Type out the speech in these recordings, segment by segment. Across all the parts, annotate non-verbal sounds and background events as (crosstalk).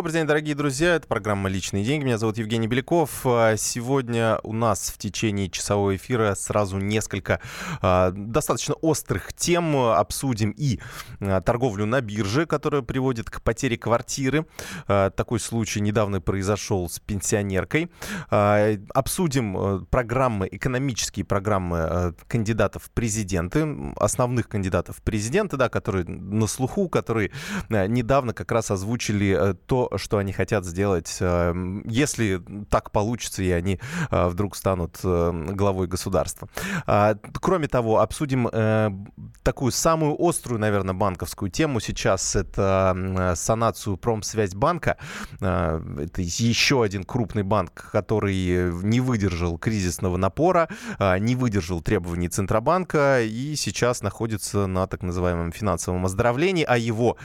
Добрый день, дорогие друзья. Это программа «Личные деньги». Меня зовут Евгений Беляков. А, сегодня у нас в течение часового эфира сразу несколько а, достаточно острых тем. Обсудим и а, торговлю на бирже, которая приводит к потере квартиры. А, такой случай недавно произошел с пенсионеркой. А, обсудим программы, экономические программы а, кандидатов в президенты, основных кандидатов в президенты, да, которые на слуху, которые недавно как раз озвучили то, что они хотят сделать, э, если так получится, и они э, вдруг станут э, главой государства. А, кроме того, обсудим такую самую острую, наверное, банковскую тему сейчас. Это санацию Промсвязьбанка. Это еще один крупный банк, который не выдержал кризисного напора, не выдержал требований Центробанка и сейчас находится на так называемом финансовом оздоровлении, а его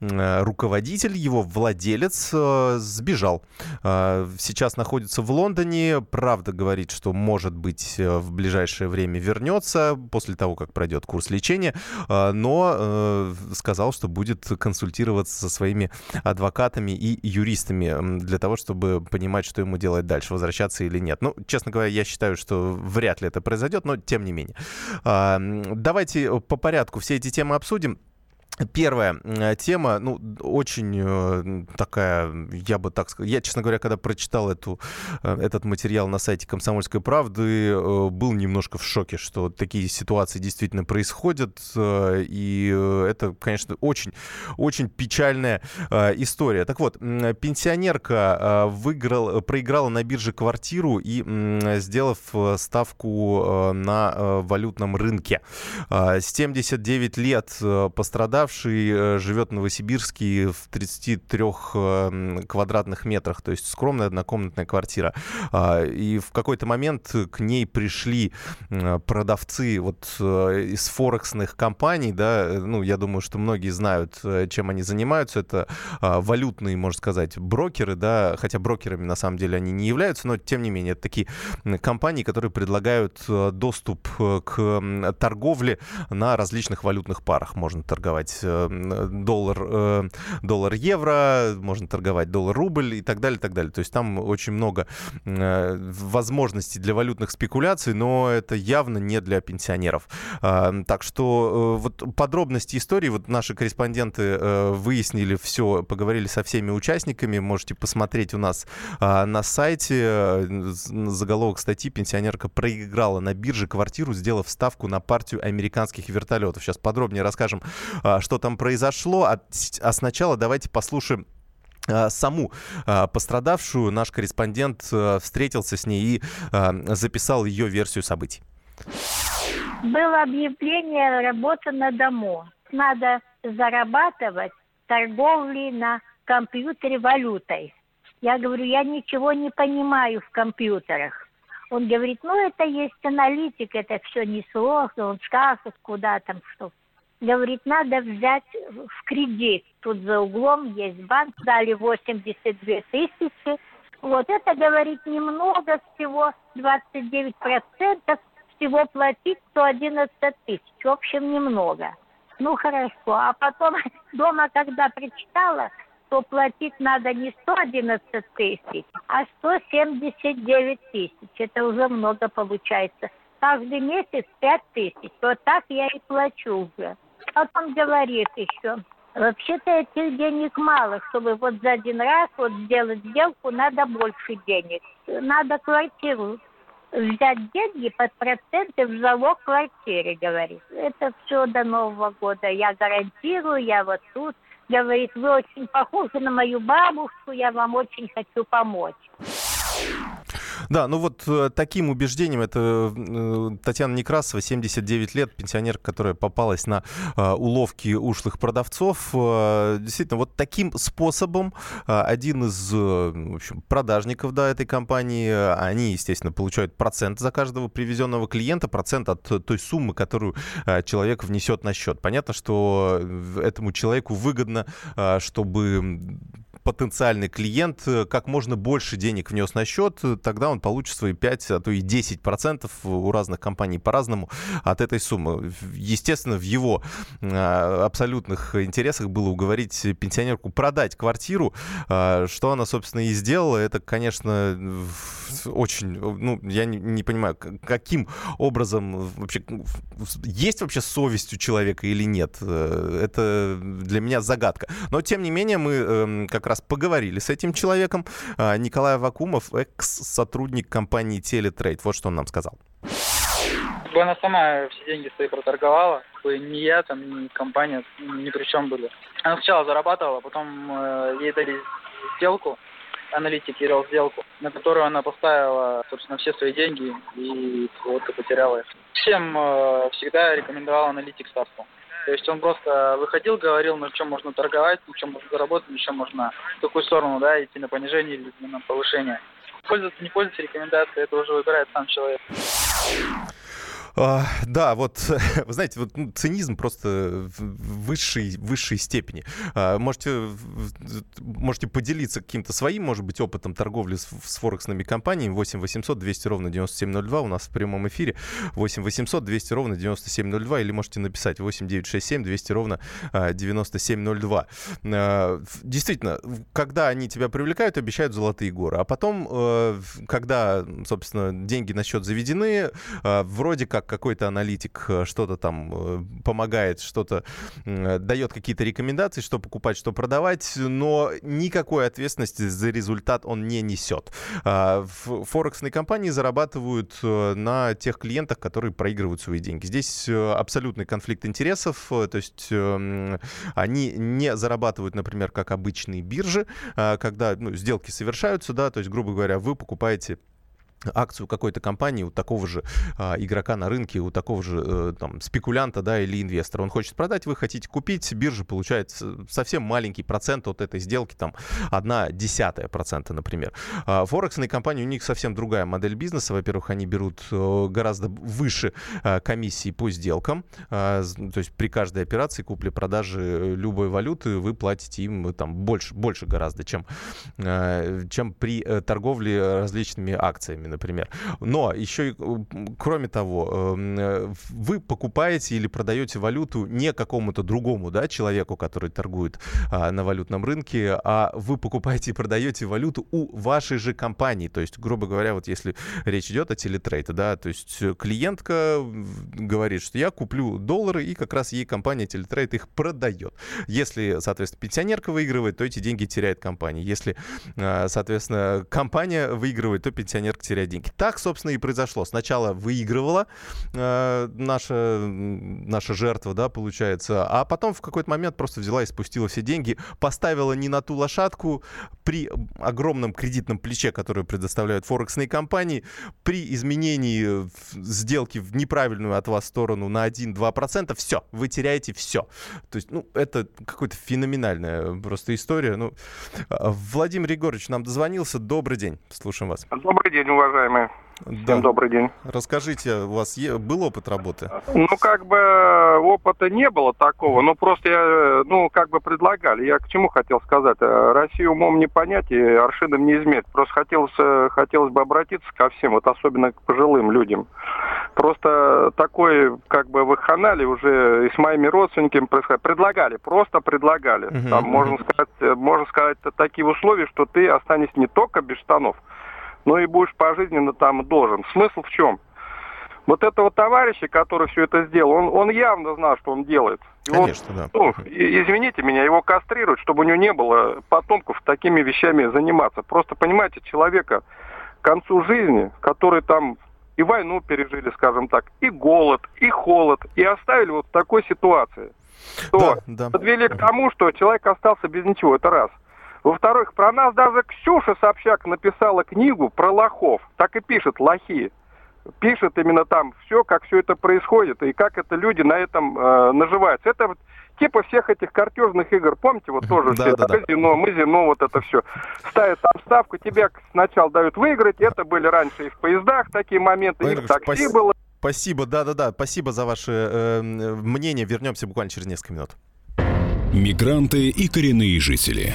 руководитель, его владелец владелец э, сбежал. Э, сейчас находится в Лондоне. Правда говорит, что, может быть, э, в ближайшее время вернется после того, как пройдет курс лечения. Но сказал, что будет консультироваться со своими адвокатами и юристами для того, чтобы понимать, что ему делать дальше, возвращаться или нет. Ну, честно говоря, я считаю, что вряд ли это произойдет, но тем не менее. Давайте по порядку все эти темы обсудим. Первая э, тема, ну, очень э, такая, я бы так сказал, я, честно говоря, когда прочитал эту, э, этот материал на сайте «Комсомольской правды», был немножко в шоке, что такие ситуации действительно происходят, и это, конечно, очень, очень печальная история. Так вот, пенсионерка выиграл, проиграла на бирже квартиру и, сделав ставку на валютном рынке. 79 лет пострадавшая пострадавший э, живет в Новосибирске в 33 э, квадратных метрах, то есть скромная однокомнатная квартира. А, и в какой-то момент к ней пришли продавцы вот э, из форексных компаний, да, ну, я думаю, что многие знают, чем они занимаются. Это а, валютные, можно сказать, брокеры, да, хотя брокерами на самом деле они не являются, но тем не менее это такие компании, которые предлагают доступ к торговле на различных валютных парах. Можно торговать торговать э, доллар, э, доллар-евро, можно торговать доллар-рубль и так далее, так далее. То есть там очень много э, возможностей для валютных спекуляций, но это явно не для пенсионеров. Так что вот подробности истории, вот наши корреспонденты выяснили все, поговорили со всеми участниками, можете посмотреть у нас на сайте. Заголовок статьи «Пенсионерка проиграла на бирже квартиру, сделав ставку на партию американских вертолетов». Сейчас подробнее расскажем, что там произошло. А, а сначала давайте послушаем а, саму а, пострадавшую. Наш корреспондент а, встретился с ней и записал ее версию событий. Было объявление «Работа на дому». Надо зарабатывать торговли на компьютере валютой. Я говорю, я ничего не понимаю в компьютерах. Он говорит, ну это есть аналитик, это все несложно, он скажет, куда там что говорит, надо взять в кредит. Тут за углом есть банк, дали 82 тысячи. Вот это, говорит, немного всего, 29 процентов, всего платить 111 тысяч. В общем, немного. Ну, хорошо. А потом (laughs) дома, когда прочитала, то платить надо не 111 тысяч, а 179 тысяч. Это уже много получается. Каждый месяц 5 тысяч. Вот так я и плачу уже. Он говорит еще, вообще-то этих денег мало, чтобы вот за один раз вот сделать сделку, надо больше денег. Надо квартиру взять деньги под проценты в залог квартире, говорит. Это все до Нового года. Я гарантирую, я вот тут. Говорит, вы очень похожи на мою бабушку, я вам очень хочу помочь. Да, ну вот э, таким убеждением это э, Татьяна Некрасова, 79 лет, пенсионерка, которая попалась на э, уловки ушлых продавцов. Действительно, вот таким способом один из в общем, продажников да, этой компании, они, естественно, получают процент за каждого привезенного клиента, процент от той суммы, которую человек внесет на счет. Понятно, что этому человеку выгодно, чтобы потенциальный клиент как можно больше денег внес на счет, тогда он получит свои 5, а то и 10 процентов у разных компаний по-разному от этой суммы. Естественно, в его абсолютных интересах было уговорить пенсионерку продать квартиру, что она, собственно, и сделала. Это, конечно, очень, ну, я не, не понимаю, каким образом вообще, есть вообще совесть у человека или нет. Э, это для меня загадка. Но, тем не менее, мы эм, как раз поговорили с этим человеком. А, Николай Вакумов, экс-сотрудник компании Телетрейд. Вот что он нам сказал. Она сама все деньги свои проторговала. Ни я, там, ни компания ни при чем были. Она сначала зарабатывала, потом э, ей дали сделку аналитик делал сделку, на которую она поставила, собственно, все свои деньги и вот и потеряла их. Всем э, всегда рекомендовал аналитик ставку. То есть он просто выходил, говорил, на чем можно торговать, на чем можно заработать, на чем можно в какую сторону да, идти на понижение или на повышение. Пользоваться, не пользоваться рекомендацией, это уже выбирает сам человек. А, да, вот, (laughs) вы знаете, вот ну, цинизм просто в высшей, высшей степени. А, можете, можете поделиться каким-то своим, может быть, опытом торговли с, с форексными компаниями. 8 800 200 ровно 9702 у нас в прямом эфире. 8 800 200 ровно 9702 или можете написать 8 967 200 ровно 9702. А, действительно, когда они тебя привлекают, обещают золотые горы. А потом, э, когда, собственно, деньги на счет заведены, вроде как как какой-то аналитик э, что-то там э, помогает, что-то дает какие-то рекомендации, что покупать, что продавать, но никакой ответственности за результат он не несет. А, форексные компании зарабатывают э, на тех клиентах, которые проигрывают свои деньги. Здесь абсолютный конфликт интересов, то есть эм, они не зарабатывают, например, как обычные биржи, когда ну, сделки совершаются, да, то есть, грубо говоря, вы покупаете акцию какой-то компании у такого же а, игрока на рынке, у такого же э, там, спекулянта да, или инвестора. Он хочет продать, вы хотите купить, биржа получает совсем маленький процент от этой сделки, там одна десятая процента, например. А, Форексные компании, у них совсем другая модель бизнеса. Во-первых, они берут э, гораздо выше а, комиссии по сделкам, а, то есть при каждой операции купли-продажи любой валюты вы платите им там больше, больше гораздо, чем, а, чем при э, торговле различными акциями например. Но еще и, кроме того, эм, э, вы покупаете или продаете валюту не какому-то другому да, человеку, который торгует а, на валютном рынке, а вы покупаете и продаете валюту у вашей же компании. То есть, грубо говоря, вот если речь идет о телетрейде, да, то есть клиентка говорит, что я куплю доллары, и как раз ей компания телетрейд их продает. Если, соответственно, пенсионерка выигрывает, то эти деньги теряет компания. Если, а, соответственно, компания выигрывает, то пенсионерка теряет терять деньги. Так, собственно, и произошло. Сначала выигрывала э, наша, наша жертва, да, получается, а потом в какой-то момент просто взяла и спустила все деньги, поставила не на ту лошадку при огромном кредитном плече, которое предоставляют форексные компании, при изменении сделки в неправильную от вас сторону на 1-2%, все, вы теряете все. То есть, ну, это какая-то феноменальная просто история. Ну, а, Владимир Егорович нам дозвонился. Добрый день. Слушаем вас. Добрый день, уважаемый уважаемые. Всем да. добрый день. Расскажите, у вас был опыт работы? Ну, как бы опыта не было такого, но просто я, ну, как бы предлагали. Я к чему хотел сказать? Э, Россию умом не понять и аршином не измерить. Просто хотелось, э, хотелось бы обратиться ко всем, вот особенно к пожилым людям. Просто такой, как бы, в их канале уже и с моими родственниками происходит. Предлагали, просто предлагали. Uh-huh, Там, uh-huh. можно сказать, можно сказать, такие условия, что ты останешься не только без штанов, но и будешь пожизненно там должен. Смысл в чем? Вот этого товарища, который все это сделал, он, он явно знал, что он делает. И Конечно, он, да. Ну, извините меня, его кастрируют, чтобы у него не было потомков такими вещами заниматься. Просто, понимаете, человека к концу жизни, который там и войну пережили, скажем так, и голод, и холод, и оставили вот в такой ситуации, то да, да. подвели к тому, что человек остался без ничего, это раз. Во-вторых, про нас даже Ксюша Собчак написала книгу про лохов. Так и пишет лохи. Пишет именно там все, как все это происходит и как это люди на этом э, наживаются. Это типа всех этих картежных игр, помните, вот тоже да, все, да, казино, да. казино, вот это все. Ставят там ставку, тебе сначала дают выиграть, это были раньше и в поездах такие моменты, и в такси было. Спасибо, да-да-да, спасибо за ваше э, мнение. Вернемся буквально через несколько минут. Мигранты и коренные жители.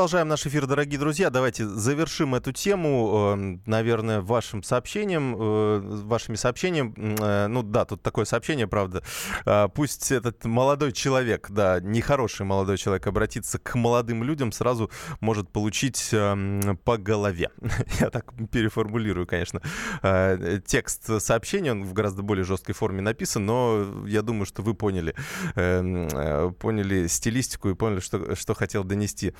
Продолжаем наш эфир, дорогие друзья. Давайте завершим эту тему, эм, наверное, вашим сообщением, э, вашими сообщениями. Э, ну да, тут такое сообщение, правда. А, пусть этот молодой человек, да, нехороший молодой человек, обратится к молодым людям, сразу может получить эм, по голове. (laughs) Я так переформулирую, конечно, э, текст сообщения. Он в гораздо более жесткой форме написан, но я думаю, что вы поняли, эм, поняли стилистику и поняли, что, что хотел донести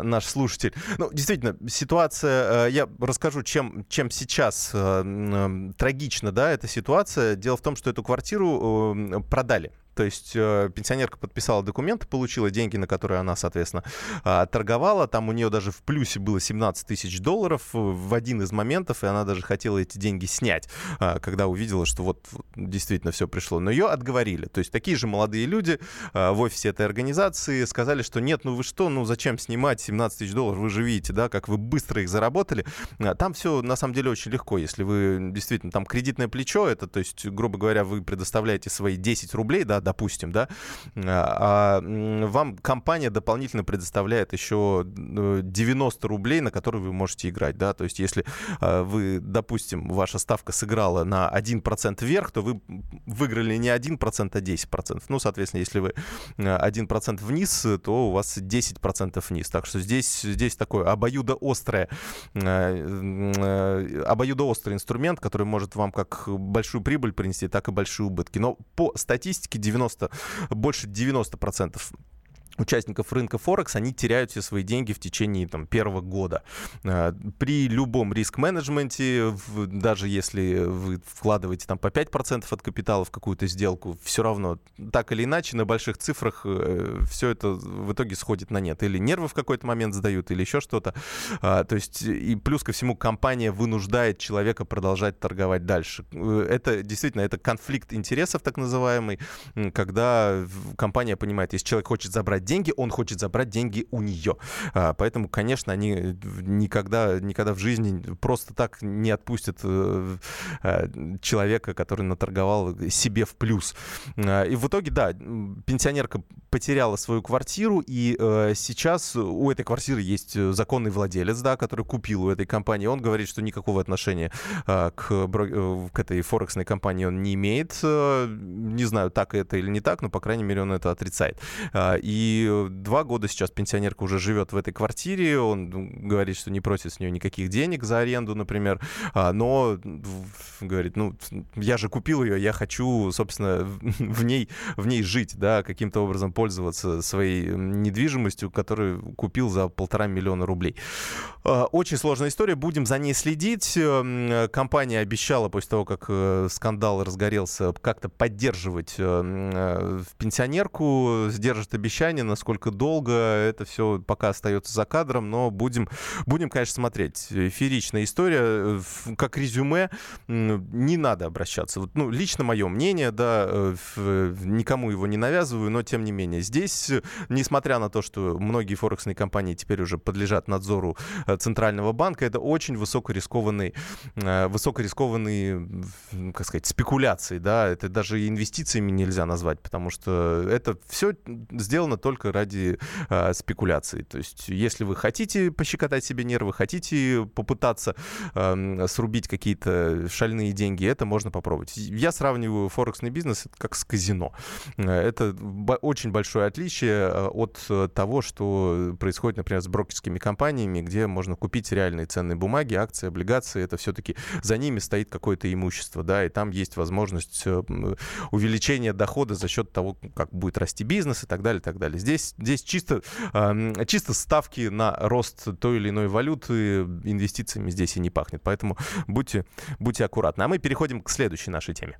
э, наш слушатель. Ну, действительно, ситуация, э, я расскажу, чем, чем сейчас э, трагична, да, эта ситуация. Дело в том, что эту квартиру продали. То есть э, пенсионерка подписала документы, получила деньги, на которые она, соответственно, э, торговала. Там у нее даже в плюсе было 17 тысяч долларов в один из моментов, и она даже хотела эти деньги снять, э, когда увидела, что вот, действительно все пришло. Но ее отговорили. То есть такие же молодые люди э, в офисе этой организации сказали, что нет, ну вы что, ну зачем снимать 17 тысяч долларов, вы же видите, да, как вы быстро их заработали. А Там все на самом деле очень легко, если вы действительно там кредитное плечо, это, то есть, грубо говоря, вы предоставляете свои 10 рублей, да, допустим, да, а вам компания дополнительно предоставляет еще э, 90 рублей, на которые вы можете играть, да, то есть если э, вы, допустим, ваша ставка сыграла на 1% вверх, то вы выиграли не 1%, а 10%. Ну, соответственно, если вы э, 1% вниз, то у вас 10% вниз. Так что здесь, здесь такое обоюдоострое, э, э, обоюдоострый инструмент, который может вам как большую прибыль принести, так и большие убытки. Но по статистике 90, больше 90% участников рынка Форекс, они теряют все свои деньги в течение там, первого года. Э, При любом риск-менеджменте, даже если вы вкладываете там по 5% от капитала в какую-то сделку, все равно, так или иначе, на больших цифрах все это в итоге сходит на нет. Или нервы в какой-то момент сдают, или еще что-то. А, То есть, и плюс ко всему, компания вынуждает человека продолжать торговать дальше. Э, Это действительно, это конфликт интересов, так называемый, когда компания понимает, если человек хочет забрать деньги, он хочет забрать деньги у нее. А, Поэтому, конечно, они э, никогда, никогда в жизни просто так не отпустят э, э, человека, который наторговал себе в плюс. А, И в итоге, да, пенсионерка потеряла свою квартиру, и сейчас у этой квартиры есть законный владелец, да, который купил у этой компании. Он говорит, что никакого отношения к, к этой форексной компании он не имеет. Не знаю, так это или не так, но, по крайней мере, он это отрицает. А, И два года сейчас пенсионерка уже живет в этой квартире. Он ну, говорит, что не просит с нее никаких денег за аренду, например. А, Но говорит, ну, я же купил ее, я хочу, собственно, (laughs) в- ней, в ней жить, да, каким-то образом пользоваться своей недвижимостью, которую купил за полтора миллиона рублей. А, Очень сложная история, будем за ней следить. М, Компания обещала после того, как э, скандал разгорелся, как-то поддерживать э, э, пенсионерку, сдержит обещание, насколько долго, это все пока остается за кадром, но будем, будем, конечно, смотреть. Фееричная история, э, как резюме, не надо обращаться. Вот, ну, лично мое мнение, да, э, никому его не навязываю, но тем не менее. Здесь, э, несмотря на то, что многие форексные компании теперь уже подлежат надзору Центрального банка, это очень высокорискованный, высокорискованные, м, как сказать, спекуляции, да, это даже инвестициями нельзя назвать, потому что это все сделано только ради э, спекуляций. То есть, если вы хотите пощекотать себе нервы, хотите попытаться эм, срубить какие-то шальные деньги, это можно попробовать. Я сравниваю форексный бизнес как с казино. Э, Это очень большое отличие э, от э, того, что происходит, например, с брокерскими компаниями, где можно купить реальные ценные бумаги, акции, облигации. Это все-таки за ними стоит какое-то имущество, да, и там есть возможность э, увеличения дохода за счет того, как будет расти бизнес и так далее, и так далее. Здесь Здесь, здесь чисто, чисто ставки на рост той или иной валюты инвестициями здесь и не пахнет. Поэтому будьте, будьте аккуратны. А мы переходим к следующей нашей теме.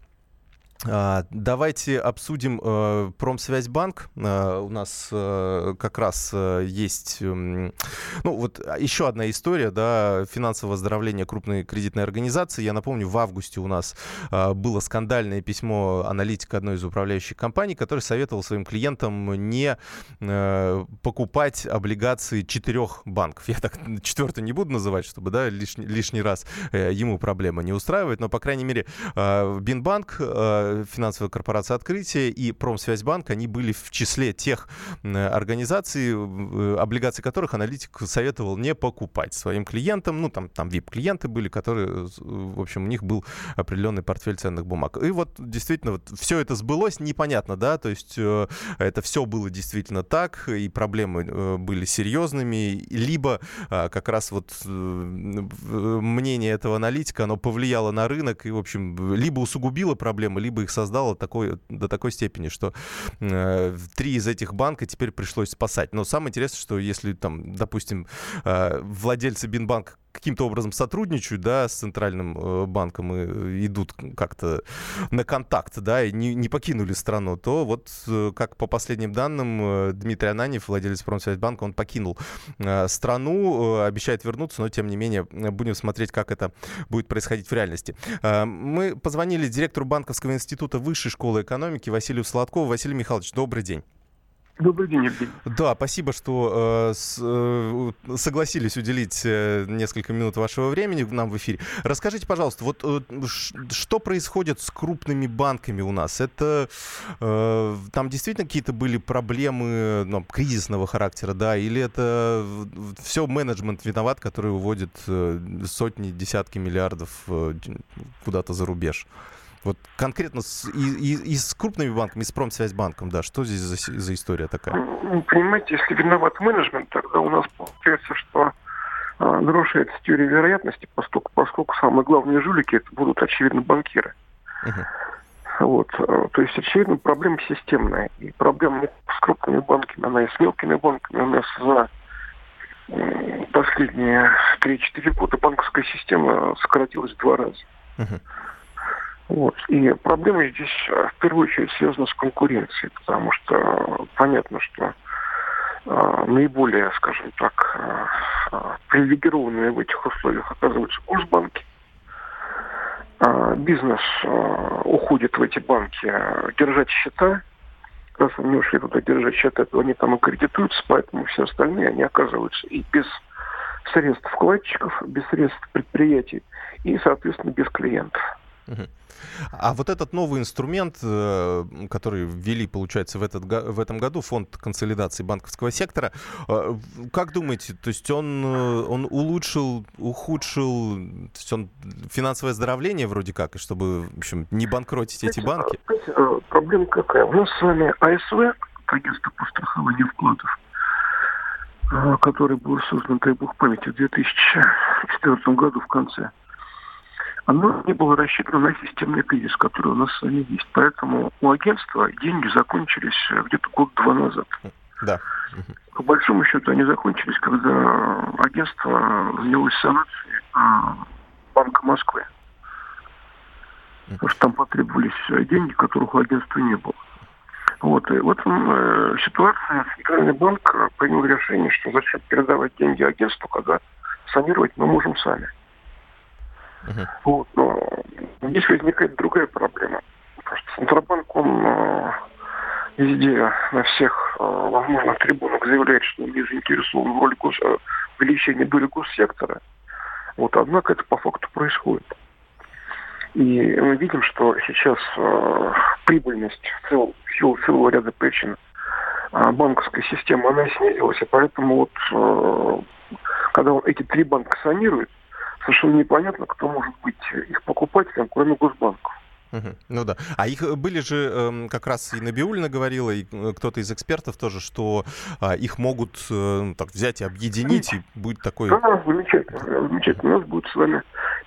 А, давайте обсудим э, Промсвязьбанк. Э, у нас э, как раз э, есть, э, ну вот еще одна история, да, финансового оздоровления крупной кредитной организации. Я напомню, в августе у нас э, было скандальное письмо аналитика одной из управляющих компаний, который советовал своим клиентам не э, покупать облигации четырех банков. Я так четвертый не буду называть, чтобы да, лишний, лишний раз э, ему проблема не устраивает, но, по крайней мере, э, Бинбанк э, финансовая корпорация «Открытие» и Промсвязьбанк, они были в числе тех организаций, э, облигаций которых аналитик советовал не покупать своим клиентам. Ну, там, там VIP-клиенты были, которые, в общем, у них был определенный портфель ценных бумаг. И вот действительно вот все это сбылось, непонятно, да, то есть э, это все было действительно так, и проблемы э, были серьезными, либо как раз вот мнение этого аналитика, оно повлияло на рынок и, в общем, либо усугубило проблемы, либо бы их создало такой, до такой степени, что э, три из этих банка теперь пришлось спасать. Но самое интересное, что если там, допустим, э, владельцы Бинбанка каким-то образом сотрудничают, да, с центральным э, банком и э, идут как-то на контакт, да, и не, не покинули страну, то вот, э, как по последним данным, Дмитрий Ананьев, владелец Промсвязьбанка, он покинул страну, обещает вернуться, но, тем не менее, будем смотреть, как это будет происходить в реальности. Мы позвонили директору Банковского института Высшей школы экономики Василию Сладкову. Василий Михайлович, добрый день. Добрый день, Евгений. Да, спасибо, что э, с, э, согласились уделить э, несколько минут вашего времени нам в эфире. Расскажите, пожалуйста, вот э, что происходит с крупными банками у нас? Это э, там действительно какие-то были проблемы ну, кризисного характера, да, или это все менеджмент виноват, который уводит э, сотни, десятки миллиардов э, куда-то за рубеж? Вот конкретно с, и, и, и с крупными банками, и с Промсвязьбанком, да, что здесь за, за история такая? Ну, понимаете, если виноват менеджмент, тогда у нас получается, что э, нарушается теория вероятности, поскольку, поскольку самые главные жулики это будут, очевидно, банкиры. Uh-huh. Вот. А, то есть, очевидно, проблема системная. И проблема не с крупными банками, она и с мелкими банками. У нас за последние 3-4 года банковская система сократилась в два раза. Uh-huh. Вот. И проблема здесь э, в первую очередь связана с конкуренцией, потому что понятно, что э, наиболее, скажем так, э, привилегированными в этих условиях оказываются госбанки. Э, бизнес э, уходит в эти банки держать счета. Раз они ушли туда держать счета, то они там и кредитуются, поэтому все остальные, они оказываются и без средств вкладчиков, без средств предприятий и, соответственно, без клиентов. А вот этот новый инструмент, э, который ввели, получается, в, этот, в этом году, фонд консолидации банковского сектора, э, как думаете, то есть он, э, он улучшил, ухудшил, то есть он финансовое оздоровление вроде как, и чтобы, в общем, не банкротить эти банки? Проблема какая? У нас с вами АСВ, агентство по страхованию вкладов, который был создан, дай бог памяти, в 2004 году в конце оно не было рассчитано на системный кризис, который у нас с вами есть. Поэтому у агентства деньги закончились э, где-то год-два назад. Да. По большому счету они закончились, когда агентство занялось санацией а, Банка Москвы. Потому что там потребовались э, деньги, которых у агентства не было. Вот. И в этом э, ситуации Центральный банк принял решение, что зачем передавать деньги агентству, когда санировать мы можем сами. Uh-huh. Вот, но здесь возникает другая проблема. Потому что Центробанк, он э, везде, на всех э, возможных трибунах заявляет, что он не заинтересован в роли гос... Э, увеличения доли госсектора. Вот, однако это по факту происходит. И мы видим, что сейчас э, прибыльность в целом, в силу целого ряда причин э, банковской системы, она снизилась, и поэтому вот э, когда он эти три банка санирует, совершенно непонятно, кто может быть их покупателем, кроме Госбанков. Ну да. А их э, были же, э, как раз и Набиулина говорила, и э, кто-то из экспертов тоже, что э, их могут э, так взять и объединить, и будет такой... Да, замечательно, замечательно. У нас будет с вами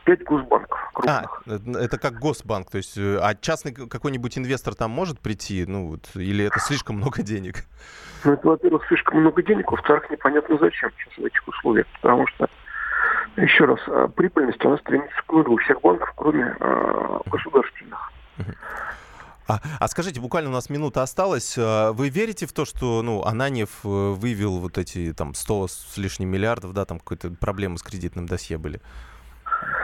пять госбанков крупных. А, это как Госбанк, то есть, а частный какой-нибудь инвестор там может прийти, ну, вот, или это слишком много денег? Ну, это, во-первых, слишком много денег, во-вторых, непонятно зачем сейчас в этих условиях, потому что еще раз, прибыльность, она стремится к нулю у всех банков, кроме э, государственных. А, а скажите, буквально у нас минута осталась. А, вы верите в то, что ну, Ананьев э, вывел вот эти там 100 с лишним миллиардов, да, там какие-то проблемы с кредитным досье были?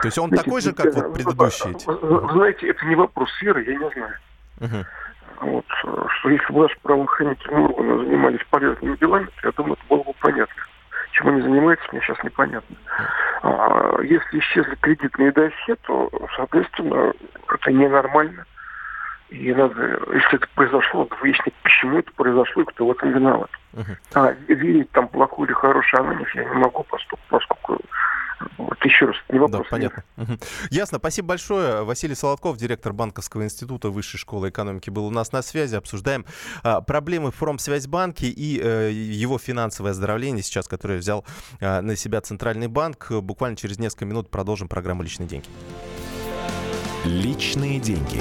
То есть он Знаете, такой же, как вот предыдущие? Вы знаете, это не вопрос веры, я не знаю. Угу. Вот, что если бы наши правоохранительные органы занимались полезными делами, то я думаю, это было бы понятно. Чем они занимаются, мне сейчас непонятно. А, если исчезли кредитные досье, то, соответственно, это ненормально. И надо, если это произошло, надо выяснить, почему это произошло и кто в этом виноват. Uh-huh. А верить там плохой или хороший анонимов я не могу, поскольку, поскольку вот еще раз, не вопрос. Да, понятно. Угу. Ясно. Спасибо большое. Василий Солодков, директор Банковского института Высшей школы экономики, был у нас на связи. Обсуждаем а, проблемы в Промсвязьбанке и а, его финансовое оздоровление сейчас, которое взял а, на себя Центральный банк. Буквально через несколько минут продолжим программу «Личные деньги». Личные деньги.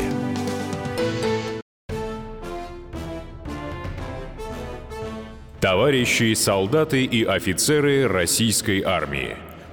Товарищи солдаты и офицеры российской армии.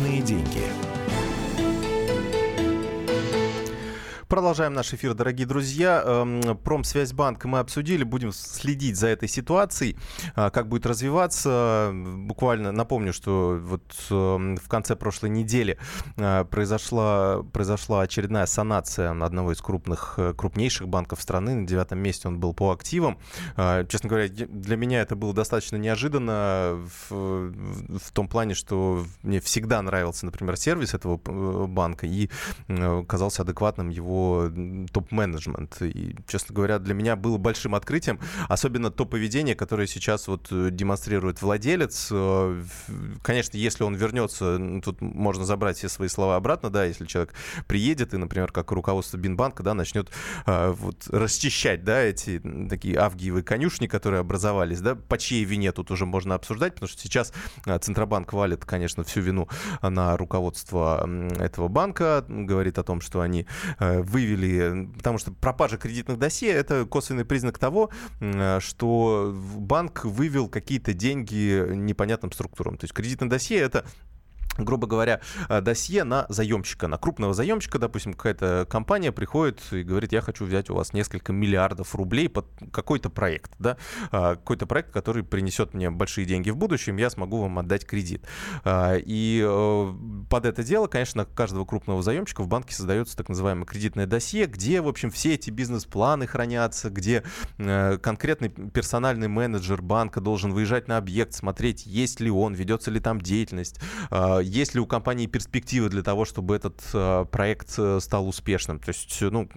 Личные деньги. Продолжаем наш эфир, дорогие друзья. Эм, Промсвязьбанк мы обсудили, будем следить за этой ситуацией, а, как будет развиваться. Буквально напомню, что вот эм, в конце прошлой недели а, произошла, произошла очередная санация одного из крупных, э, крупнейших банков страны. На девятом месте он был по активам. А, честно говоря, для меня это было достаточно неожиданно в, в том плане, что мне всегда нравился, например, сервис этого э, банка и э, казался адекватным его топ-менеджмент. И, честно говоря, для меня было большим открытием, особенно то поведение, которое сейчас вот э, демонстрирует владелец. Э, конечно, если он вернется, тут можно забрать все свои слова обратно, да, если человек приедет и, например, как руководство Бинбанка, да, начнет э, вот расчищать, да, эти такие авгиевые конюшни, которые образовались, да, по чьей вине тут уже можно обсуждать, потому что сейчас Центробанк валит, конечно, всю вину на руководство этого банка, говорит о том, что они вывели, потому что пропажа кредитных досье это косвенный признак того, что банк вывел какие-то деньги непонятным структурам. То есть кредитное досье это грубо говоря, э, досье на заемщика, на крупного заемщика, допустим, какая-то компания приходит и говорит, я хочу взять у вас несколько миллиардов рублей под какой-то проект, да, а, какой-то проект, который принесет мне большие деньги в будущем, я смогу вам отдать кредит. А, и э, под это дело, конечно, каждого крупного заемщика в банке создается так называемое кредитное досье, где, в общем, все эти бизнес-планы хранятся, где э, конкретный персональный менеджер банка должен выезжать на объект, смотреть, есть ли он, ведется ли там деятельность, а, есть ли у компании перспективы для того, чтобы этот э, проект э, стал успешным? То есть, ну,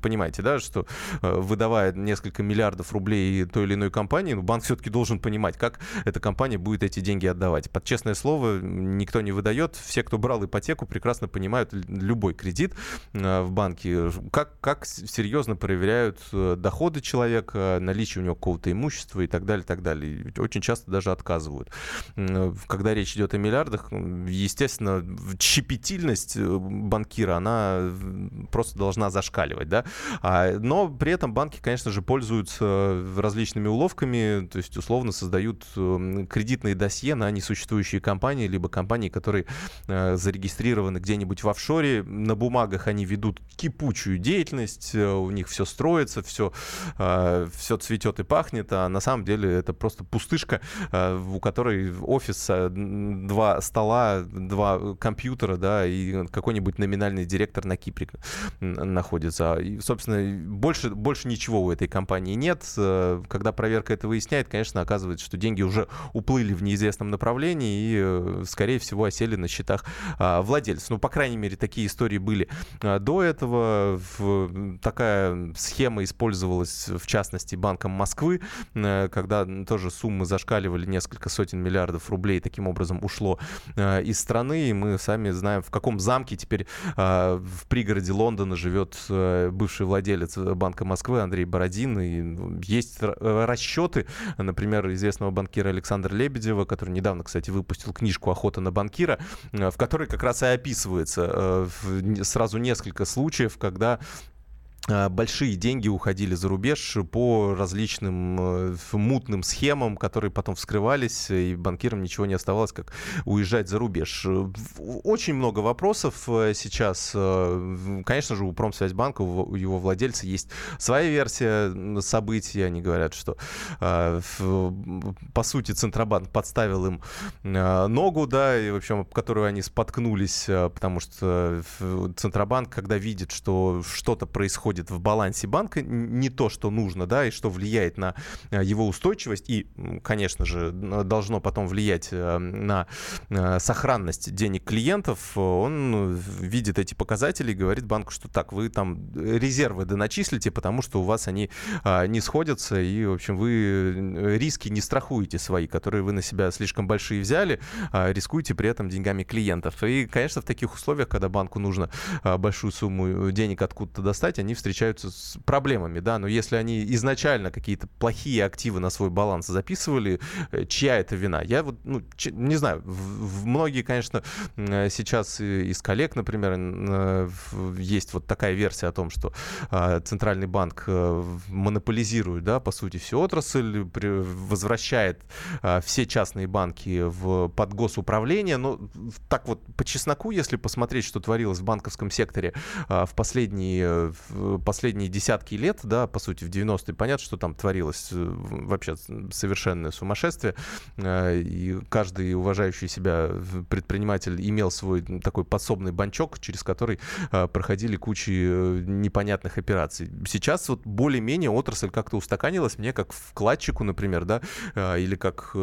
понимаете, да, что э, выдавая несколько миллиардов рублей той или иной компании, ну, банк все-таки должен понимать, как эта компания будет эти деньги отдавать. Под честное слово, никто не выдает. Все, кто брал ипотеку, прекрасно понимают любой кредит в банке, как, как серьезно проверяют доходы человека, наличие у него какого-то имущества и так далее, так далее. Очень часто даже отказывают. Когда речь идет о миллиардах, естественно, щепетильность э, банкира, она просто должна зашкаливать, да. А, но при этом банки, конечно же, пользуются различными уловками, то есть условно создают кредитные досье на несуществующие компании, либо компании, которые э, зарегистрированы где-нибудь в офшоре. На бумагах они ведут кипучую деятельность, э, у них все строится, все, все цветет и пахнет, а на самом деле это просто пустышка, у которой офис, два стола, два, компьютера, да, и какой-нибудь номинальный директор на Кипре находится. И, собственно, больше, больше ничего у этой компании нет. Э, когда проверка это выясняет, конечно, оказывается, что деньги уже уплыли в неизвестном направлении и, э, скорее всего, осели на счетах а, владельцев. Ну, по крайней мере, такие истории были а, до этого. Такая схема использовалась, в частности, Банком Москвы, э, когда тоже суммы зашкаливали несколько сотен миллиардов рублей, таким образом ушло из страны. И мы сами знаем, в каком замке теперь в пригороде Лондона живет бывший владелец Банка Москвы Андрей Бородин. И ну, есть расчеты, например, известного банкира Александра Лебедева, который недавно, кстати, выпустил книжку «Охота на банкира», э, в которой как раз и описывается э, сразу несколько случаев, когда а, большие деньги уходили за рубеж по различным э, мутным схемам, которые потом вскрывались, и банкирам ничего не оставалось, как уезжать за рубеж. Очень много вопросов э, сейчас. Э, конечно же, у Промсвязьбанка, у его владельца есть своя версия событий. Они говорят, что по сути Центробанк подставил им ногу, да, и, в общем, которую они споткнулись, потому что Центробанк, когда видит, что что-то происходит происходит в балансе банка, не то, что нужно, да, и что влияет на э, его устойчивость и, конечно же, должно потом влиять э, на э, сохранность денег клиентов, он видит эти показатели и говорит банку, что так, вы там резервы доначислите, потому что у вас они не сходятся, и, в общем, вы риски не страхуете свои, которые вы на себя слишком большие взяли, а рискуете при этом деньгами клиентов. И, конечно, в таких условиях, когда банку нужно большую сумму денег откуда-то достать, они встречаются с проблемами, да, но если они изначально какие-то плохие активы на свой баланс записывали, э, чья это вина? Я вот, ну, не знаю, в, в многие, конечно, э, сейчас из коллег, например, э, есть вот такая версия о том, что Центральный банк монополизирует, да, по сути, всю отрасль, возвращает все частные банки в, под госуправление, но так вот по чесноку, если посмотреть, что творилось в банковском секторе в последние последние десятки лет, да, по сути, в 90-е, понятно, что там творилось э, вообще совершенное сумасшествие, э, и каждый уважающий себя предприниматель имел свой такой подсобный банчок, через который э, проходили кучи непонятных операций. Сейчас вот более-менее отрасль как-то устаканилась, мне как вкладчику, например, да, или как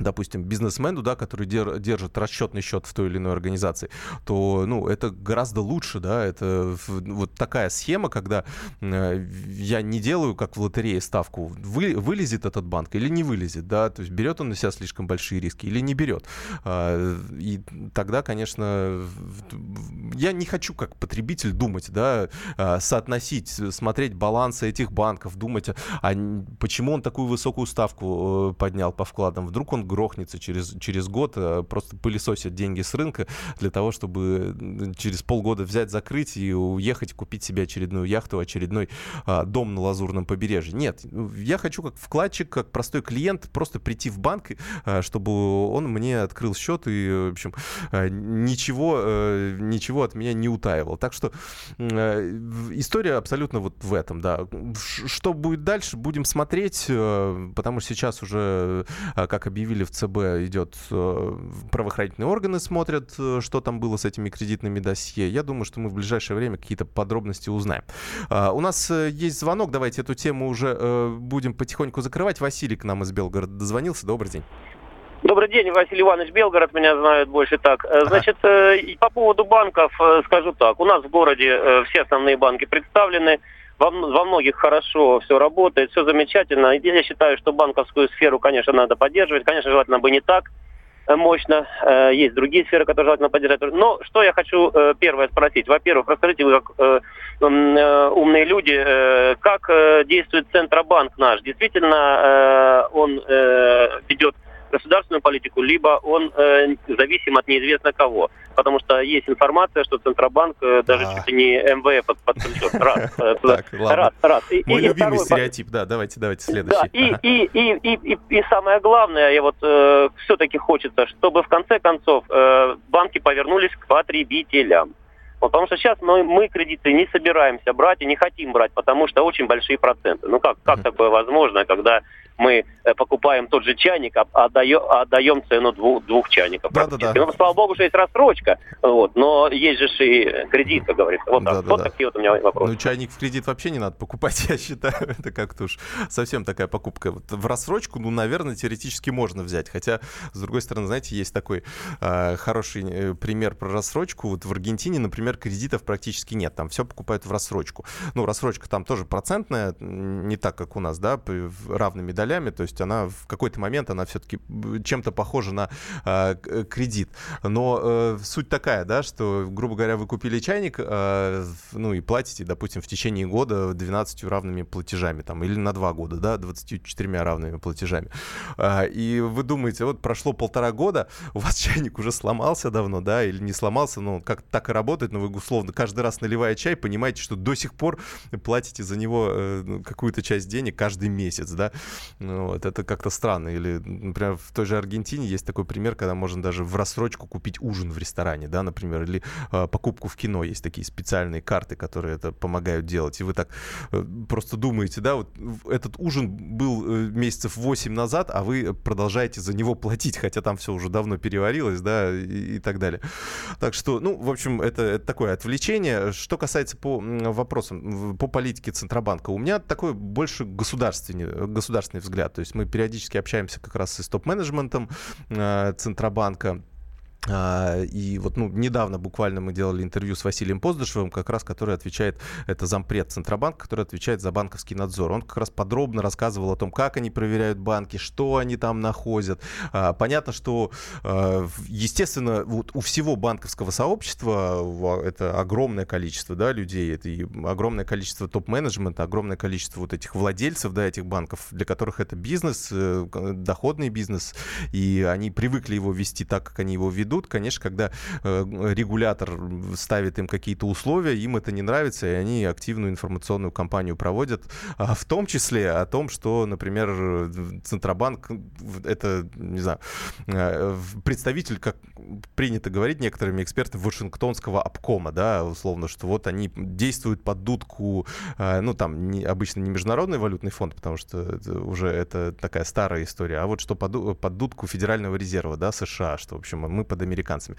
допустим, бизнесмену, да, который дер, держит расчетный счет в той или иной организации, то, ну, это гораздо лучше, да, это вот такая схема, когда э, я не делаю, как в лотерее, ставку, вы, вылезет этот банк или не вылезет, да, то есть берет он на себя слишком большие риски или не берет. Э, и тогда, конечно, я не хочу как потребитель думать, да, э, соотносить, смотреть балансы этих банков, думать, а почему он такую высокую ставку э, поднял по вкладам, вдруг он грохнется через, через год, э, просто пылесосят деньги с рынка для того, чтобы через полгода взять, закрыть и уехать, купить себе очередную яхту, очередной а, дом на Лазурном побережье. Нет, я хочу как вкладчик, как простой клиент просто прийти в банк, а, чтобы он мне открыл счет и, в общем, а, ничего, а, ничего от меня не утаивал. Так что а, история абсолютно вот в этом, да. Что будет дальше, будем смотреть, потому что сейчас уже, как объявили или в ЦБ идет э, правоохранительные органы смотрят, э, что там было с этими кредитными досье. Я думаю, что мы в ближайшее время какие-то подробности узнаем. А, у нас э, есть звонок, давайте эту тему уже будем потихоньку закрывать. Василий к нам из Белгорода дозвонился. Добрый день. Добрый день, Василий Иванович Белгород, меня знают больше так. Значит, по поводу банков скажу так. У нас в городе все основные банки представлены во, во многих хорошо все работает, все замечательно. Я считаю, что банковскую сферу, конечно, надо поддерживать. Конечно, желательно бы не так э, мощно. Э, есть другие сферы, которые желательно поддержать. Но что я хочу э, первое спросить. Во-первых, расскажите вы, как умные люди, как действует Центробанк наш? Действительно, он ведет государственную политику, либо он э, зависим от неизвестно кого. Потому что есть информация, что Центробанк э, даже а. чуть ли не МВФ под, подключен. Раз. Э, (laughs) раз, раз. И, Мой любимый стереотип, да, давайте, давайте следующий. И самое главное, я вот э, все-таки хочется, чтобы в конце концов э, банки повернулись к потребителям. Потому что сейчас мы, мы кредиты не собираемся брать и не хотим брать, потому что очень большие проценты. Ну как, как такое возможно, когда мы э, покупаем тот же чайник, а отдаем, отдаем цену двух, двух чайников. Да, да, да. Ну, слава богу, что есть рассрочка, вот, но есть же и кредит, как говорится. Вот, Да, так. да, вот да. такие вот у меня вопросы. Ну, чайник в кредит вообще не надо покупать, (laughs) я считаю. Это как-то уж совсем такая покупка. Вот в рассрочку, ну, наверное, теоретически можно взять. Хотя, с другой стороны, знаете, есть такой э, хороший пример про рассрочку. Вот в Аргентине, например, кредитов практически нет. Там все покупают в рассрочку. Ну, рассрочка там тоже процентная, не так, как у нас, да, равными долями. То есть она в какой-то момент, она все-таки чем-то похожа на э, к- э, кредит. Но э, суть такая, да, что, грубо говоря, вы купили чайник, э, ну и платите, допустим, в течение года 12 равными платежами, там, или на 2 года, да, 24 равными платежами. А, и вы думаете, вот прошло полтора года, у вас (laughs) чайник уже сломался давно, да, или не сломался, ну, как так и работает, но вы, условно, каждый раз наливая чай, понимаете, что до сих пор платите за него э, ну, какую-то часть денег каждый месяц, да. Ну, вот, это как-то странно. Или, например, в той же Аргентине есть такой пример, когда можно даже в рассрочку купить ужин в ресторане, да, например, или э, покупку в кино. Есть такие специальные карты, которые это помогают делать. И вы так э, просто думаете, да, вот этот ужин был э, месяцев 8 назад, а вы продолжаете за него платить, хотя там все уже давно переварилось, да, и, и так далее. Так что, ну, в общем, это, это такое отвлечение. Что касается по вопросам, по политике Центробанка, у меня такой больше государственный, государственный взгляд. То есть мы периодически общаемся как раз и с топ-менеджментом э, Центробанка. А, И вот ну, недавно буквально мы делали интервью с Василием Поздышевым, как раз который отвечает, это зампред Центробанка, который отвечает за банковский надзор. Он как раз подробно рассказывал о том, как они проверяют банки, что они там находят. А, Понятно, что, а, естественно, вот у всего банковского сообщества это огромное количество да, людей, это и огромное количество топ-менеджмента, огромное количество вот этих владельцев да, этих банков, для которых это бизнес, э, доходный бизнес, и они привыкли его вести так, как они его ведут. Конечно, когда э, регулятор ставит им какие-то условия, им это не нравится, и они активную информационную кампанию проводят, а, в том числе о том, что, например, Центробанк это, не знаю, э, представитель, как принято говорить некоторыми экспертами, Вашингтонского обкома, да, условно, что вот они действуют под дудку, э, ну, там, не, обычно не Международный валютный фонд, потому что уже это такая старая история, а вот что под, под дудку Федерального резерва, да, США, что, в общем, мы под американцами.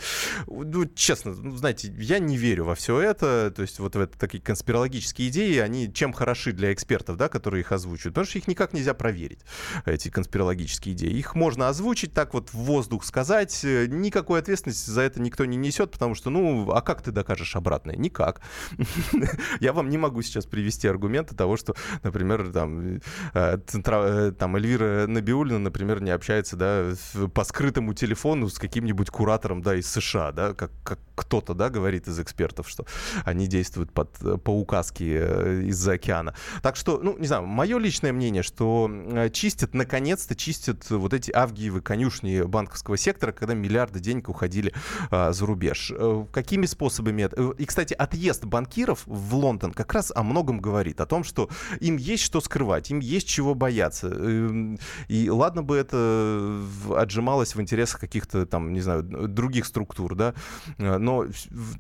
Ну, честно, знаете, я не верю во все это, то есть вот в это такие конспирологические идеи, они чем хороши для экспертов, да, которые их озвучивают, потому что их никак нельзя проверить, эти конспирологические идеи. Их можно озвучить, так вот в воздух сказать, никакой ответственности за это никто не несет, потому что, ну, а как ты докажешь обратное? Никак. (laughs) Я вам не могу сейчас привести аргументы того, что, например, там, э, э, там Эльвира Набиулина, например, не общается, да, по скрытому телефону с каким-нибудь куратором, да, из США, да, как, как кто-то, да, говорит из экспертов, что они действуют под, э, по указке э, из-за океана. Так что, ну, не знаю, мое личное мнение, что э, чистят, наконец-то чистят вот эти авгиевы конюшни банковского сектора, когда миллиарды денег уходили а, за рубеж. Какими способами это? И, кстати, отъезд банкиров в Лондон как раз о многом говорит. О том, что им есть что скрывать, им есть чего бояться. Эм, И ладно бы это отжималось в интересах каких-то там, не знаю, других структур, да, Э, но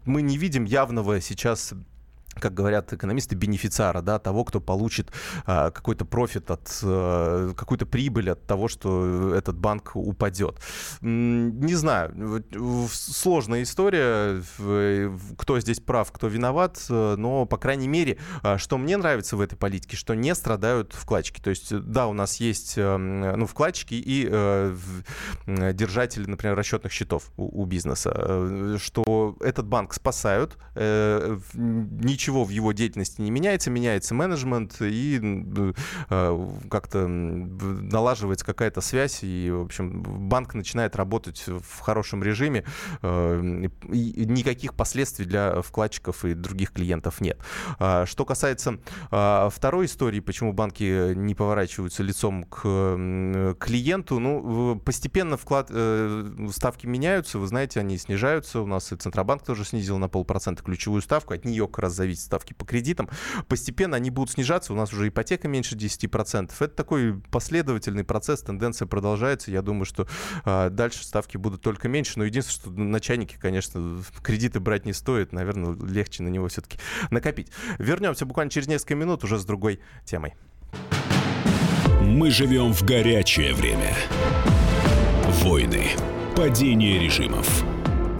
мы не видим явного сейчас как говорят экономисты, бенефициара, да, того, кто получит а, какой-то профит от, а, какую-то прибыль от того, что этот банк упадет. Не знаю, сложная история, кто здесь прав, кто виноват, э, но, по крайней мере, а, что мне нравится в этой политике, что не страдают вкладчики. То есть, э, да, у нас есть эм, ну, вкладчики и э, держатели, например, расчетных счетов у, у бизнеса, э, что этот банк спасают, э, в- ничего в его деятельности не меняется, меняется менеджмент и э, как-то налаживается какая-то связь, и, в общем, банк начинает работать в хорошем режиме, э, и никаких последствий для вкладчиков и других клиентов нет. А, Что касается а, второй истории, почему банки не поворачиваются лицом к клиенту, ну, постепенно вклад, э, ставки меняются, вы знаете, они снижаются, у нас и Центробанк тоже снизил на полпроцента ключевую ставку, от нее как раз зависят ставки по кредитам. Постепенно они будут снижаться, у нас уже ипотека меньше 10%. Это такой последовательный процесс, тенденция продолжается, я думаю, что а, дальше ставки будут только меньше, но единственное, что на чайнике, конечно, кредиты брать не стоит, наверное, легче на него все-таки накопить. Вернемся буквально через несколько минут уже с другой темой. Мы живем в горячее время. Войны, падение режимов,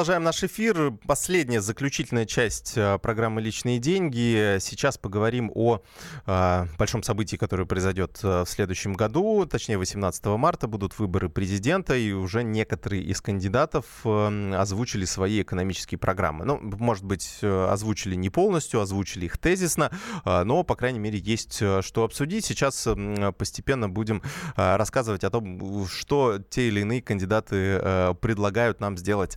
Продолжаем наш эфир. Последняя заключительная часть э, программы «Личные деньги». Сейчас поговорим о э, большом событии, которое произойдет э, в следующем году. Точнее, 18 марта будут выборы президента, и уже некоторые из кандидатов э, озвучили свои экономические программы. Ну, может быть, э, озвучили не полностью, озвучили их тезисно, э, но, по крайней мере, есть что обсудить. Сейчас э, постепенно будем рассказывать о том, что те или иные кандидаты предлагают нам сделать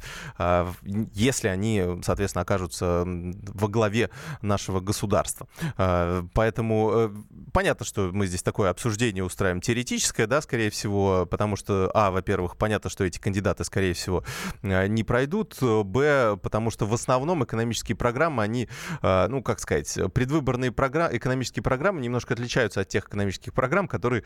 если они, соответственно, окажутся во главе нашего государства. А, поэтому э, понятно, что мы здесь такое обсуждение устраиваем теоретическое, да, скорее всего, потому что, а, во-первых, понятно, что эти кандидаты, скорее всего, э, не пройдут, б, потому что в основном экономические программы, они, э, ну, как сказать, предвыборные программы, экономические программы немножко отличаются от тех экономических программ, которые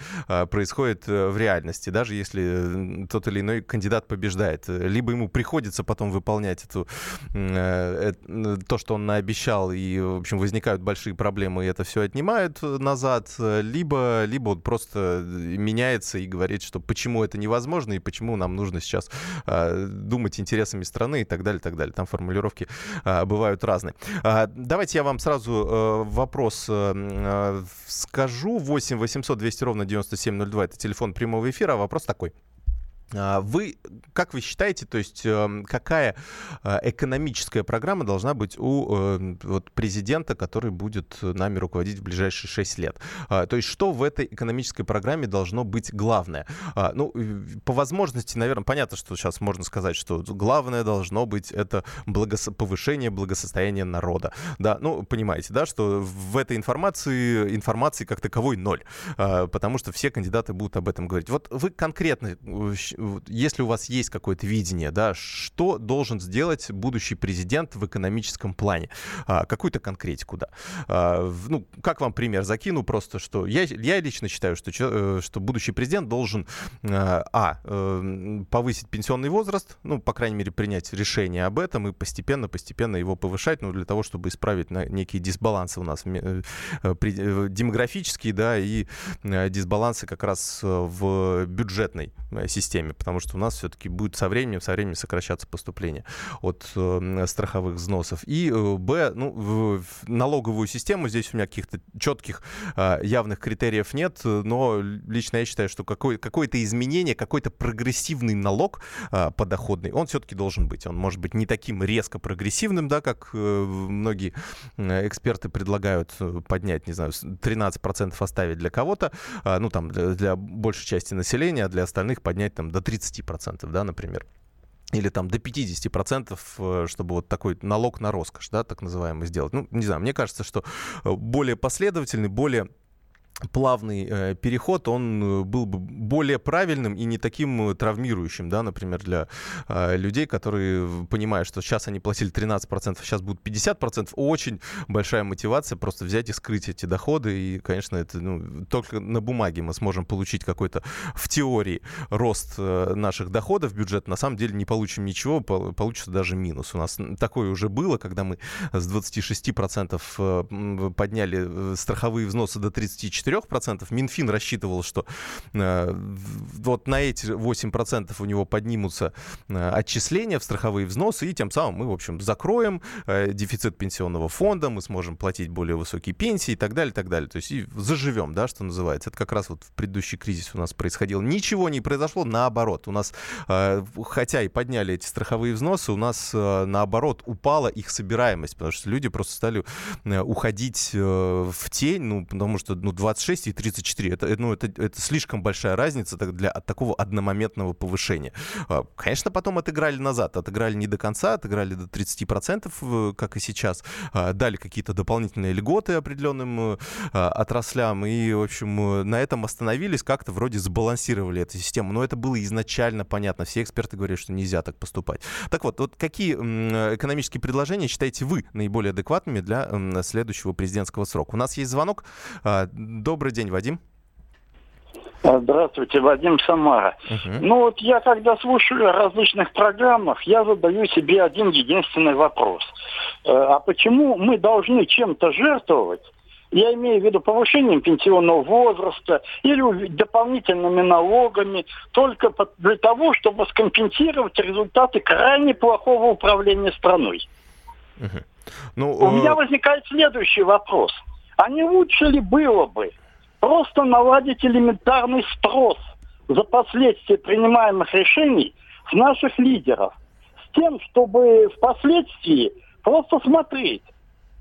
происходят в реальности, даже если тот или иной кандидат побеждает. Либо ему приходится потом выполнять эту, э, э, то, что он наобещал, и, в общем, возникают большие проблемы, и это все отнимают назад, либо, либо он просто меняется и говорит, что почему это невозможно, и почему нам нужно сейчас э, думать интересами страны и так далее, и так далее. Там формулировки э, бывают разные. Э, давайте я вам сразу э, вопрос э, скажу. 8 800 200 ровно 9702 это телефон прямого эфира. Вопрос такой. А, вы, как вы считаете, то есть эм, какая э, экономическая программа должна быть у эм, вот, президента, который будет нами руководить в ближайшие 6 лет? А, то есть что в этой экономической программе должно быть главное? А, ну, по возможности, наверное, понятно, что сейчас можно сказать, что главное должно быть это благос... повышение благосостояния народа. Да, ну, понимаете, да, что в этой информации, информации как таковой ноль, потому что все кандидаты будут об этом говорить. Вот вы конкретно э, если у вас есть какое-то видение, да, что должен сделать будущий президент в экономическом плане? А, какую-то конкретику, да. А, ну, как вам пример закину просто, что я, я лично считаю, что, э, что будущий президент должен, а, а, э, повысить пенсионный возраст, ну, по крайней мере, принять решение об этом и постепенно-постепенно его повышать, ну, для того, чтобы исправить некие дисбалансы у нас э, демографические, да, и дисбалансы как раз в бюджетной системе время, потому что у нас все-таки будет со временем, со временем сокращаться поступление от э, страховых взносов. И, э, б, ну, в, налоговую систему здесь у меня каких-то четких э, явных критериев нет, но лично я считаю, что какой, какое-то изменение, какой-то прогрессивный налог э, подоходный, он все-таки должен быть. Он может быть не таким резко прогрессивным, да, как многие эксперты предлагают поднять, не знаю, 13% оставить для кого-то, ну, там, для, для большей части населения, а для остальных поднять там до 30%, да, например или там до 50%, э, чтобы вот такой налог на роскошь, да, так называемый сделать. Ну, не знаю, мне кажется, что э, более последовательный, более плавный э, переход, он э, был бы более правильным и не таким э, травмирующим, да, например, для э, людей, которые понимают, что сейчас они платили 13%, сейчас будут 50%, очень большая мотивация просто взять и скрыть эти доходы, и, конечно, это ну, только на бумаге мы сможем получить какой-то в теории рост э, наших доходов бюджет, на самом деле не получим ничего, получится даже минус. У нас такое уже было, когда мы с 26% э, подняли страховые взносы до 34%, 4%. Минфин рассчитывал, что э, вот на эти 8% у него поднимутся э, отчисления в страховые взносы, и тем самым мы, в общем, закроем э, дефицит пенсионного фонда, мы сможем платить более высокие пенсии и так далее, и так далее. То есть и заживем, да, что называется. Это как раз вот в предыдущий кризис у нас происходило. Ничего не произошло, наоборот. У нас, хотя и подняли эти страховые взносы, у нас, наоборот, упала их собираемость, потому что люди просто стали уходить в тень, ну, потому что, ну, 20 26 и 34. Это, ну, это, это слишком большая разница для такого одномоментного повышения. А, конечно, потом отыграли назад. Отыграли не до конца, отыграли до 30%, как и сейчас. А, дали какие-то дополнительные льготы определенным э, отраслям. И, в общем, на этом остановились, как-то вроде сбалансировали эту систему. Но это было изначально понятно. Все эксперты говорят, что нельзя так поступать. Так вот, вот какие экономические предложения считаете вы наиболее адекватными для следующего президентского срока? У нас есть звонок. Добрый день, Вадим. А, здравствуйте, Вадим Самара. Uh-huh. Ну вот я когда слушаю о различных программах, я задаю себе один единственный вопрос. Э, а почему мы должны чем-то жертвовать, я имею в виду повышением пенсионного возраста или дополнительными налогами, только для того, чтобы скомпенсировать результаты крайне плохого управления страной. Угу. Ну, У э... меня возникает следующий вопрос. А не лучше ли было бы просто наладить элементарный спрос за последствия принимаемых решений с наших лидеров, с тем, чтобы впоследствии просто смотреть,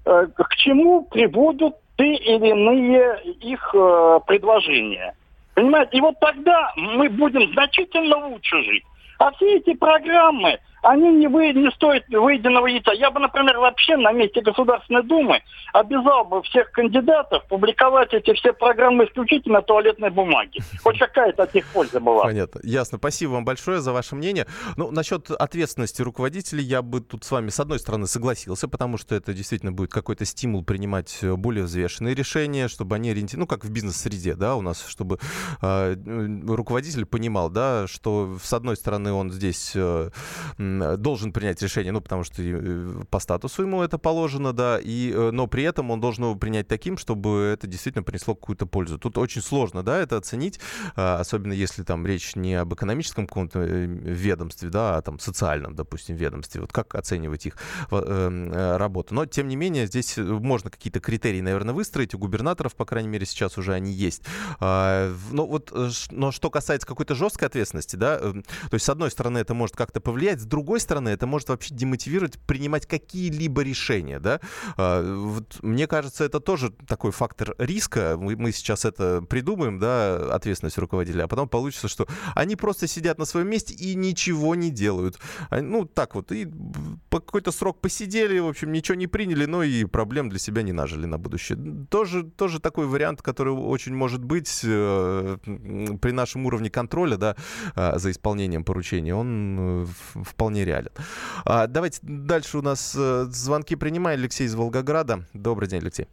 э, к чему приводят те или иные их э, предложения. Понимаете? И вот тогда мы будем значительно лучше жить. А все эти программы, они не, вы, не стоят выеденного яйца. Я бы, например, вообще на месте Государственной Думы обязал бы всех кандидатов публиковать эти все программы исключительно туалетной бумаги. Хоть какая-то от них польза была. Понятно. Ясно. Спасибо вам большое за ваше мнение. Ну, насчет ответственности руководителей я бы тут с вами, с одной стороны, согласился, потому что это действительно будет какой-то стимул принимать более взвешенные решения, чтобы они ориентированы, ну, как в бизнес-среде, да, у нас, чтобы э, руководитель понимал, да, что с одной стороны он здесь э, должен принять решение, ну, потому что э, по статусу ему это положено, да, и, э, но при этом он должен его принять таким, чтобы это действительно принесло какую-то пользу. Тут очень сложно, да, это оценить, а, особенно если там речь не об экономическом каком-то э, ведомстве, да, а там социальном, допустим, ведомстве. Вот как оценивать их работу. Но, тем не менее, здесь можно какие-то критерии, наверное, выстроить. У губернаторов, по крайней мере, сейчас уже они есть. А, но вот, но что касается какой-то жесткой ответственности, да, то есть, с одной стороны, это может как-то повлиять, с другой стороны, это может вообще демотивировать принимать какие-либо решения, да. А, вот, мне кажется, это тоже такой фактор риска. Мы, сейчас это придумаем, да, ответственность руководителя, а потом получится, что они просто сидят на своем месте и ничего не делают. Ну, так вот, и по какой-то срок посидели, в общем, ничего не приняли, но и проблем для себя не нажили на будущее. Тоже, тоже такой вариант, который очень может быть э, при нашем уровне контроля, да, э, за исполнением поручения, он э, вполне реален. А, давайте дальше у нас э, звонки принимает Алексей из Волгограда. Добрый день, Алексей.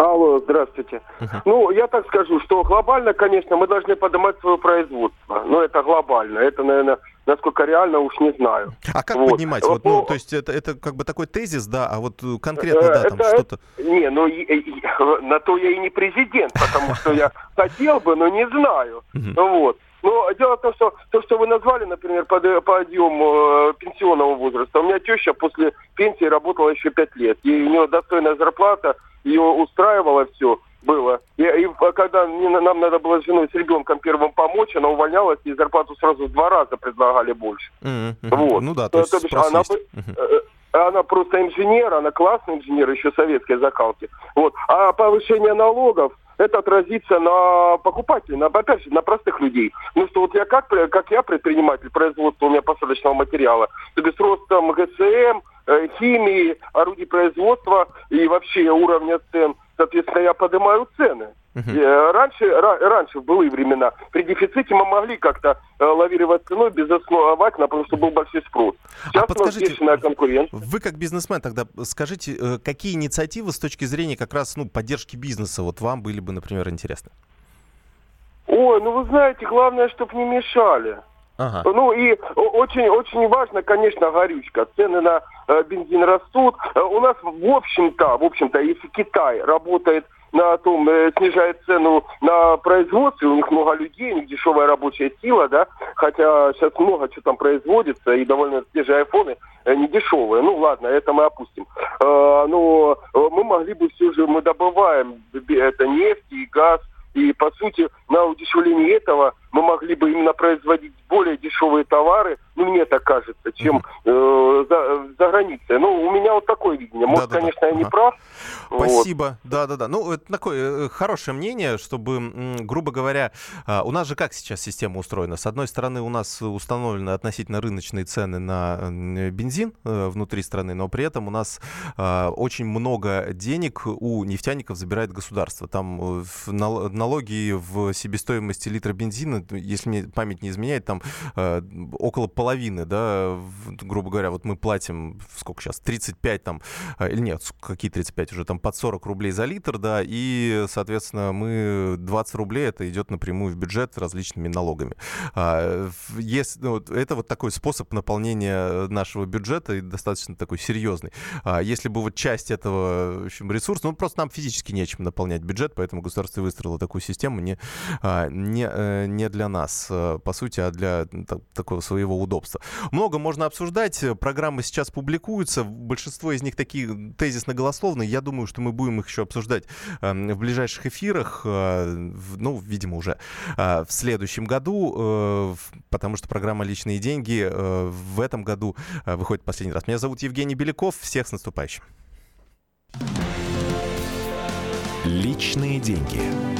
Алло, здравствуйте. Uh-huh. Ну, я так скажу, что глобально, конечно, мы должны поднимать свое производство. Но это глобально. Это, наверное, насколько реально, уж не знаю. А как вот. поднимать? Вот, ну, то есть это, это как бы такой тезис, да, а вот конкретно, да, там это, что-то... Не, ну, (laughs) на то я и не президент, потому что я хотел бы, но не знаю. Вот. Но дело в том, что то, что вы назвали, например, под, подъем э, пенсионного возраста, у меня теща после пенсии работала еще пять лет. И у нее достойная зарплата, ее устраивало все было. И, и когда нам надо было с женой с ребенком первым помочь, она увольнялась, и зарплату сразу в два раза предлагали больше. Mm-hmm. Вот. Ну да, то, то есть, она, mm-hmm. она просто инженер, она классный инженер, еще советской закалки. Вот. А повышение налогов, это отразится на покупателей, на, опять же, на простых людей. Ну что вот я как, как я предприниматель производства у меня посадочного материала, то есть ростом ГСМ, э, химии, орудий производства и вообще уровня цен, соответственно, я поднимаю цены. Uh-huh. Раньше, раньше, в былые времена, при дефиците мы могли как-то э, лавировать ценой безосновательно, потому что был большой спрос. А Сейчас а подскажите, у нас конкуренция. Вы как бизнесмен тогда скажите, э, какие инициативы с точки зрения как раз ну, поддержки бизнеса вот вам были бы, например, интересны? Ой, ну вы знаете, главное, чтобы не мешали. Ага. Ну и очень, очень важно, конечно, горючка. Цены на э, бензин растут. Э, у нас, в общем-то, в общем-то, если Китай работает на том, э, снижает цену на производстве, у них много людей, у них дешевая рабочая сила, да, хотя сейчас много что там производится, и довольно свежие айфоны э, не дешевые. Ну ладно, это мы опустим. Э, но мы могли бы все же, мы добываем это нефть и газ, и по сути на удешевление этого мы могли бы именно производить более дешевые товары, ну, мне так кажется, чем э, за, за границей. Ну, у меня вот такое видение. Может, да, да, конечно, да. я не ага. прав. Спасибо. Да-да-да. Вот. Ну, это такое э, хорошее мнение, чтобы, грубо говоря, а, у нас же как сейчас система устроена? С одной стороны, у нас установлены относительно рыночные цены на бензин э, внутри страны, но при этом у нас а, очень много денег у нефтяников забирает государство. Там э, налоги в себестоимости литра бензина, если мне память не изменяет, там около половины, да, грубо говоря, вот мы платим, сколько сейчас, 35 там, или нет, какие 35 уже, там под 40 рублей за литр, да, и, соответственно, мы 20 рублей, это идет напрямую в бюджет различными налогами. А, есть, ну, это вот такой способ наполнения нашего бюджета, и достаточно такой серьезный. А, если бы вот часть этого в общем, ресурса, ну, просто нам физически нечем наполнять бюджет, поэтому государство выстроило такую систему не, а, не, э, не для нас, по сути, а для такого своего удобства. Много можно обсуждать, программы сейчас публикуются, большинство из них такие тезисно-голословные, я думаю, что мы будем их еще обсуждать эм, в ближайших эфирах, э, ну, видимо, уже э, в следующем году, э, потому что программа «Личные деньги» в этом году выходит последний раз. Меня зовут Евгений Беляков. Всех с наступающим. Личные деньги.